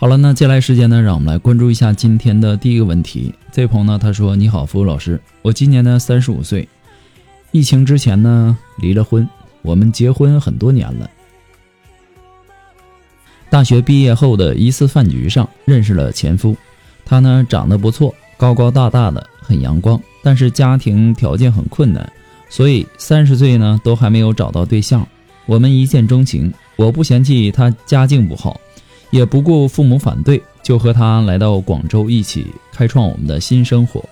好了，那接下来时间呢，让我们来关注一下今天的第一个问题。这位朋友呢，他说：“你好，服务老师，我今年呢三十五岁，疫情之前呢离了婚，我们结婚很多年了。大学毕业后的一次饭局上认识了前夫，他呢长得不错，高高大大的，很阳光，但是家庭条件很困难，所以三十岁呢都还没有找到对象。我们一见钟情，我不嫌弃他家境不好。”也不顾父母反对，就和他来到广州，一起开创我们的新生活。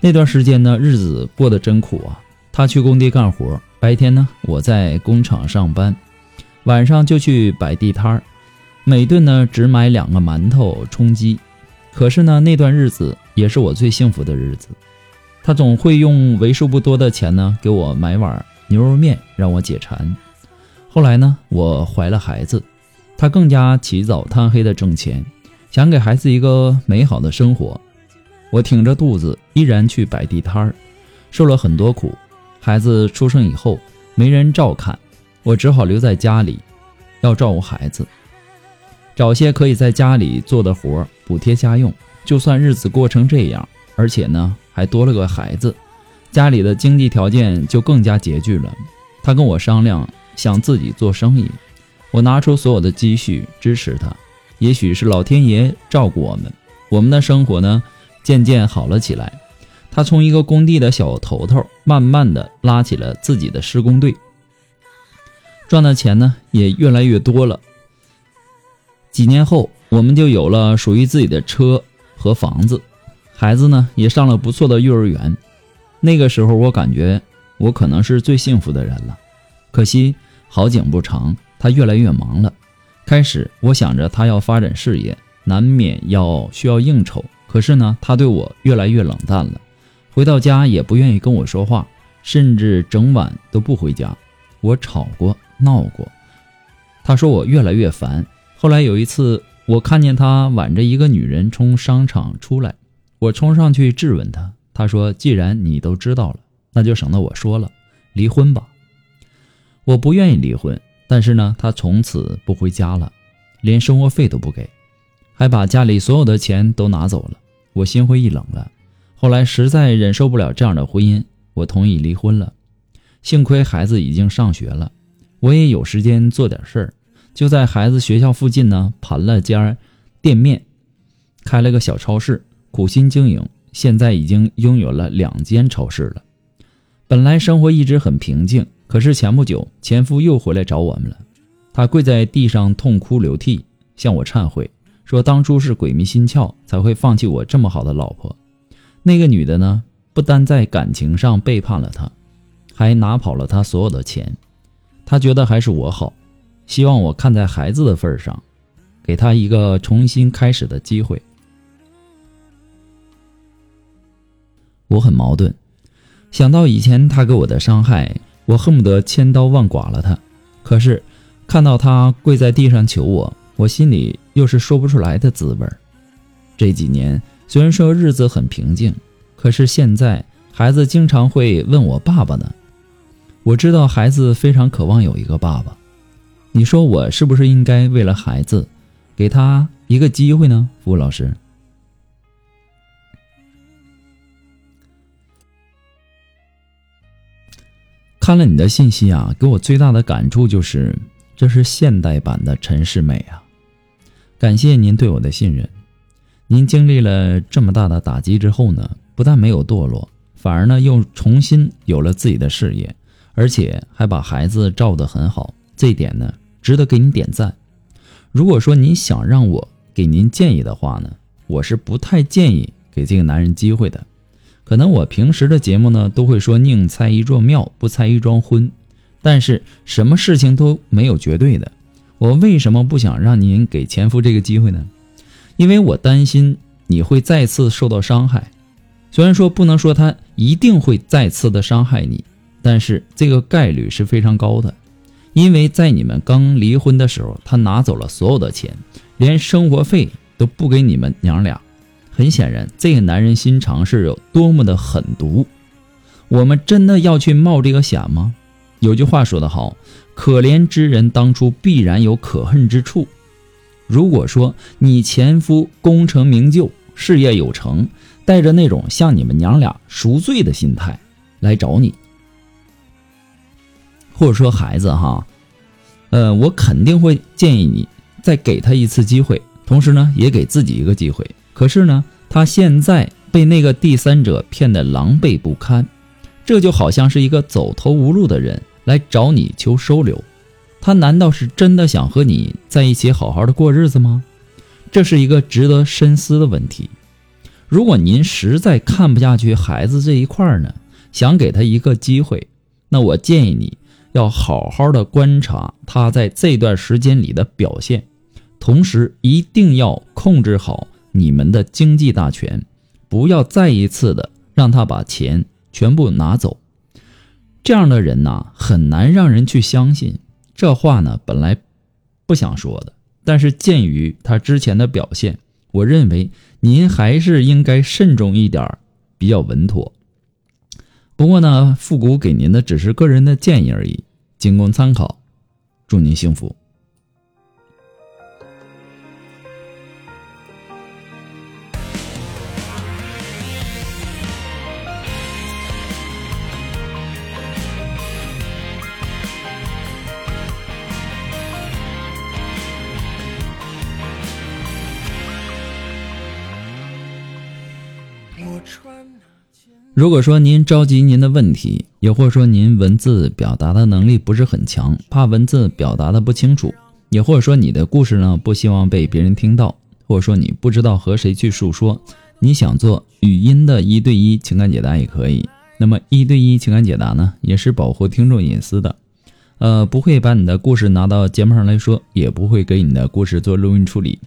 那段时间呢，日子过得真苦啊！他去工地干活，白天呢我在工厂上班，晚上就去摆地摊儿，每顿呢只买两个馒头充饥。可是呢，那段日子也是我最幸福的日子。他总会用为数不多的钱呢给我买碗牛肉面，让我解馋。后来呢，我怀了孩子。他更加起早贪黑的挣钱，想给孩子一个美好的生活。我挺着肚子依然去摆地摊儿，受了很多苦。孩子出生以后没人照看，我只好留在家里，要照顾孩子，找些可以在家里做的活儿补贴家用。就算日子过成这样，而且呢还多了个孩子，家里的经济条件就更加拮据了。他跟我商量，想自己做生意。我拿出所有的积蓄支持他，也许是老天爷照顾我们，我们的生活呢渐渐好了起来。他从一个工地的小头头，慢慢的拉起了自己的施工队，赚的钱呢也越来越多了。几年后，我们就有了属于自己的车和房子，孩子呢也上了不错的幼儿园。那个时候，我感觉我可能是最幸福的人了。可惜好景不长。他越来越忙了。开始我想着他要发展事业，难免要需要应酬。可是呢，他对我越来越冷淡了。回到家也不愿意跟我说话，甚至整晚都不回家。我吵过闹过，他说我越来越烦。后来有一次，我看见他挽着一个女人从商场出来，我冲上去质问他。他说：“既然你都知道了，那就省得我说了，离婚吧。”我不愿意离婚。但是呢，他从此不回家了，连生活费都不给，还把家里所有的钱都拿走了。我心灰意冷了。后来实在忍受不了这样的婚姻，我同意离婚了。幸亏孩子已经上学了，我也有时间做点事儿，就在孩子学校附近呢盘了家店面，开了个小超市，苦心经营，现在已经拥有了两间超市了。本来生活一直很平静。可是前不久，前夫又回来找我们了。他跪在地上痛哭流涕，向我忏悔，说当初是鬼迷心窍才会放弃我这么好的老婆。那个女的呢，不单在感情上背叛了他，还拿跑了他所有的钱。他觉得还是我好，希望我看在孩子的份上，给他一个重新开始的机会。我很矛盾，想到以前他给我的伤害。我恨不得千刀万剐了他，可是看到他跪在地上求我，我心里又是说不出来的滋味这几年虽然说日子很平静，可是现在孩子经常会问我爸爸呢。我知道孩子非常渴望有一个爸爸，你说我是不是应该为了孩子，给他一个机会呢？服务老师。看了你的信息啊，给我最大的感触就是，这是现代版的陈世美啊。感谢您对我的信任，您经历了这么大的打击之后呢，不但没有堕落，反而呢又重新有了自己的事业，而且还把孩子照得很好，这点呢值得给你点赞。如果说您想让我给您建议的话呢，我是不太建议给这个男人机会的。可能我平时的节目呢都会说宁拆一座庙，不拆一桩婚，但是什么事情都没有绝对的。我为什么不想让您给前夫这个机会呢？因为我担心你会再次受到伤害。虽然说不能说他一定会再次的伤害你，但是这个概率是非常高的。因为在你们刚离婚的时候，他拿走了所有的钱，连生活费都不给你们娘俩。很显然，这个男人心肠是有多么的狠毒。我们真的要去冒这个险吗？有句话说得好：“可怜之人当初必然有可恨之处。”如果说你前夫功成名就、事业有成，带着那种向你们娘俩赎罪的心态来找你，或者说孩子哈，呃，我肯定会建议你再给他一次机会，同时呢，也给自己一个机会。可是呢，他现在被那个第三者骗得狼狈不堪，这就好像是一个走投无路的人来找你求收留。他难道是真的想和你在一起好好的过日子吗？这是一个值得深思的问题。如果您实在看不下去孩子这一块儿呢，想给他一个机会，那我建议你要好好的观察他在这段时间里的表现，同时一定要控制好你们的经济大权，不要再一次的让他把钱全部拿走。这样的人呐，很难让人去相信。这话呢，本来不想说的，但是鉴于他之前的表现，我认为您还是应该慎重一点，比较稳妥。不过呢，复古给您的只是个人的建议而已，仅供参考。祝您幸福。如果说您着急您的问题，也或者说您文字表达的能力不是很强，怕文字表达的不清楚，也或者说你的故事呢不希望被别人听到，或者说你不知道和谁去诉说，你想做语音的一对一情感解答也可以。那么一对一情感解答呢，也是保护听众隐私的，呃，不会把你的故事拿到节目上来说，也不会给你的故事做录音处理。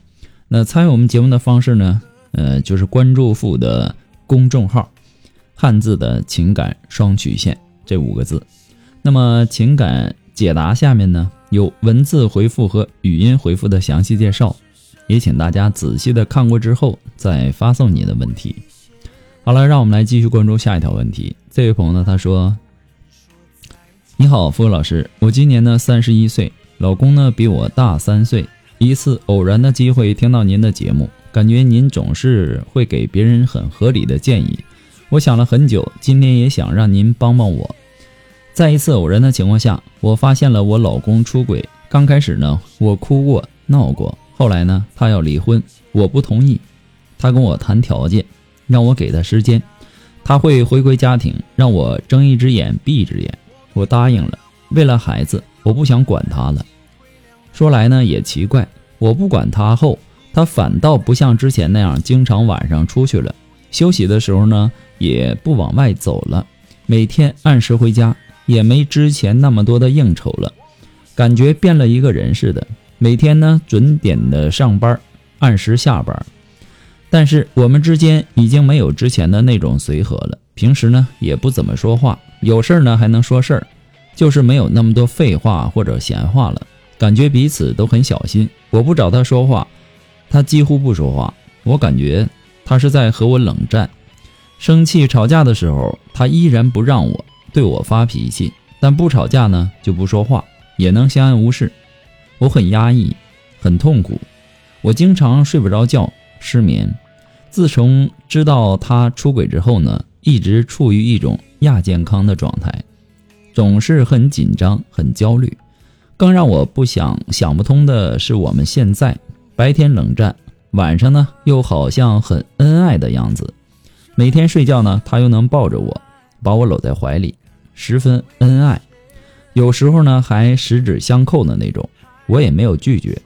那参与我们节目的方式呢，呃，就是关注付的公众号。汉字的情感双曲线这五个字，那么情感解答下面呢有文字回复和语音回复的详细介绍，也请大家仔细的看过之后再发送你的问题。好了，让我们来继续关注下一条问题。这位朋友呢，他说：“你好，付老师，我今年呢三十一岁，老公呢比我大三岁。一次偶然的机会听到您的节目，感觉您总是会给别人很合理的建议。”我想了很久，今天也想让您帮帮我。在一次偶然的情况下，我发现了我老公出轨。刚开始呢，我哭过、闹过。后来呢，他要离婚，我不同意。他跟我谈条件，让我给他时间，他会回归家庭，让我睁一只眼闭一只眼。我答应了。为了孩子，我不想管他了。说来呢也奇怪，我不管他后，他反倒不像之前那样经常晚上出去了。休息的时候呢。也不往外走了，每天按时回家，也没之前那么多的应酬了，感觉变了一个人似的。每天呢准点的上班，按时下班，但是我们之间已经没有之前的那种随和了。平时呢也不怎么说话，有事儿呢还能说事儿，就是没有那么多废话或者闲话了。感觉彼此都很小心，我不找他说话，他几乎不说话，我感觉他是在和我冷战。生气吵架的时候，他依然不让我对我发脾气，但不吵架呢就不说话，也能相安无事。我很压抑，很痛苦，我经常睡不着觉，失眠。自从知道他出轨之后呢，一直处于一种亚健康的状态，总是很紧张、很焦虑。更让我不想想不通的是，我们现在白天冷战，晚上呢又好像很恩爱的样子。每天睡觉呢，他又能抱着我，把我搂在怀里，十分恩爱。有时候呢还十指相扣的那种，我也没有拒绝，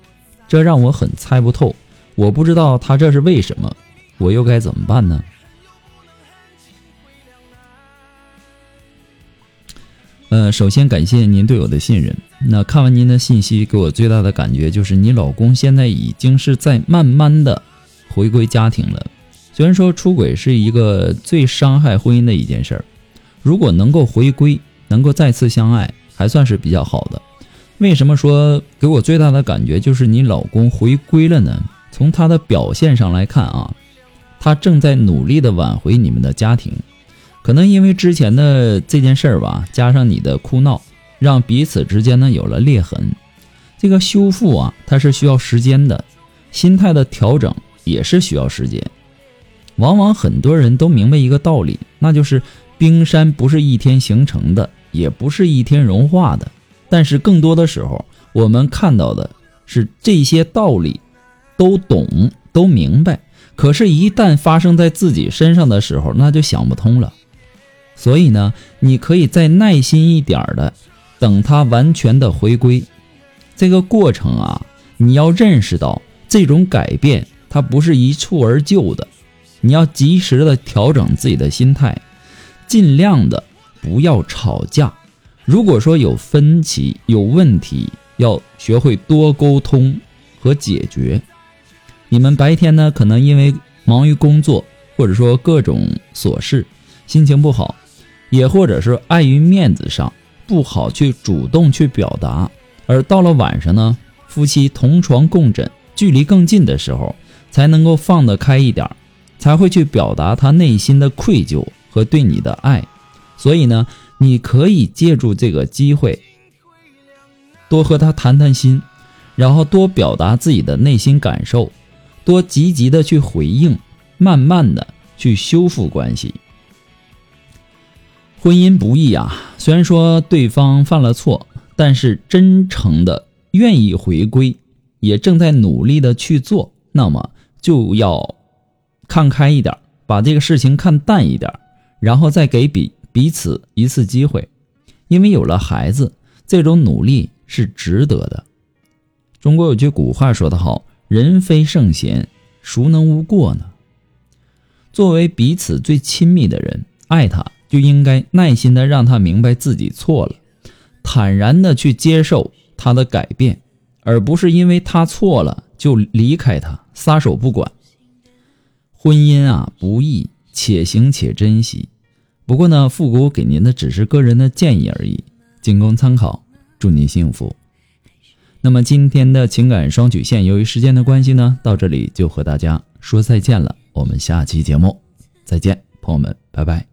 这让我很猜不透。我不知道他这是为什么，我又该怎么办呢？呃，首先感谢您对我的信任。那看完您的信息，给我最大的感觉就是，你老公现在已经是在慢慢的回归家庭了。虽然说出轨是一个最伤害婚姻的一件事儿，如果能够回归，能够再次相爱，还算是比较好的。为什么说给我最大的感觉就是你老公回归了呢？从他的表现上来看啊，他正在努力的挽回你们的家庭。可能因为之前的这件事儿吧，加上你的哭闹，让彼此之间呢有了裂痕。这个修复啊，它是需要时间的，心态的调整也是需要时间。往往很多人都明白一个道理，那就是冰山不是一天形成的，也不是一天融化的。但是更多的时候，我们看到的是这些道理都懂都明白，可是，一旦发生在自己身上的时候，那就想不通了。所以呢，你可以再耐心一点的，等他完全的回归。这个过程啊，你要认识到这种改变它不是一蹴而就的，你要及时的调整自己的心态，尽量的不要吵架。如果说有分歧、有问题，要学会多沟通和解决。你们白天呢，可能因为忙于工作，或者说各种琐事，心情不好。也或者是碍于面子上不好去主动去表达，而到了晚上呢，夫妻同床共枕，距离更近的时候，才能够放得开一点，才会去表达他内心的愧疚和对你的爱。所以呢，你可以借助这个机会，多和他谈谈心，然后多表达自己的内心感受，多积极的去回应，慢慢的去修复关系。婚姻不易啊，虽然说对方犯了错，但是真诚的愿意回归，也正在努力的去做，那么就要看开一点，把这个事情看淡一点，然后再给彼彼此一次机会，因为有了孩子，这种努力是值得的。中国有句古话说得好：“人非圣贤，孰能无过呢？”作为彼此最亲密的人，爱他。就应该耐心的让他明白自己错了，坦然的去接受他的改变，而不是因为他错了就离开他撒手不管。婚姻啊不易，且行且珍惜。不过呢，复古给您的只是个人的建议而已，仅供参考。祝您幸福。那么今天的情感双曲线，由于时间的关系呢，到这里就和大家说再见了。我们下期节目再见，朋友们，拜拜。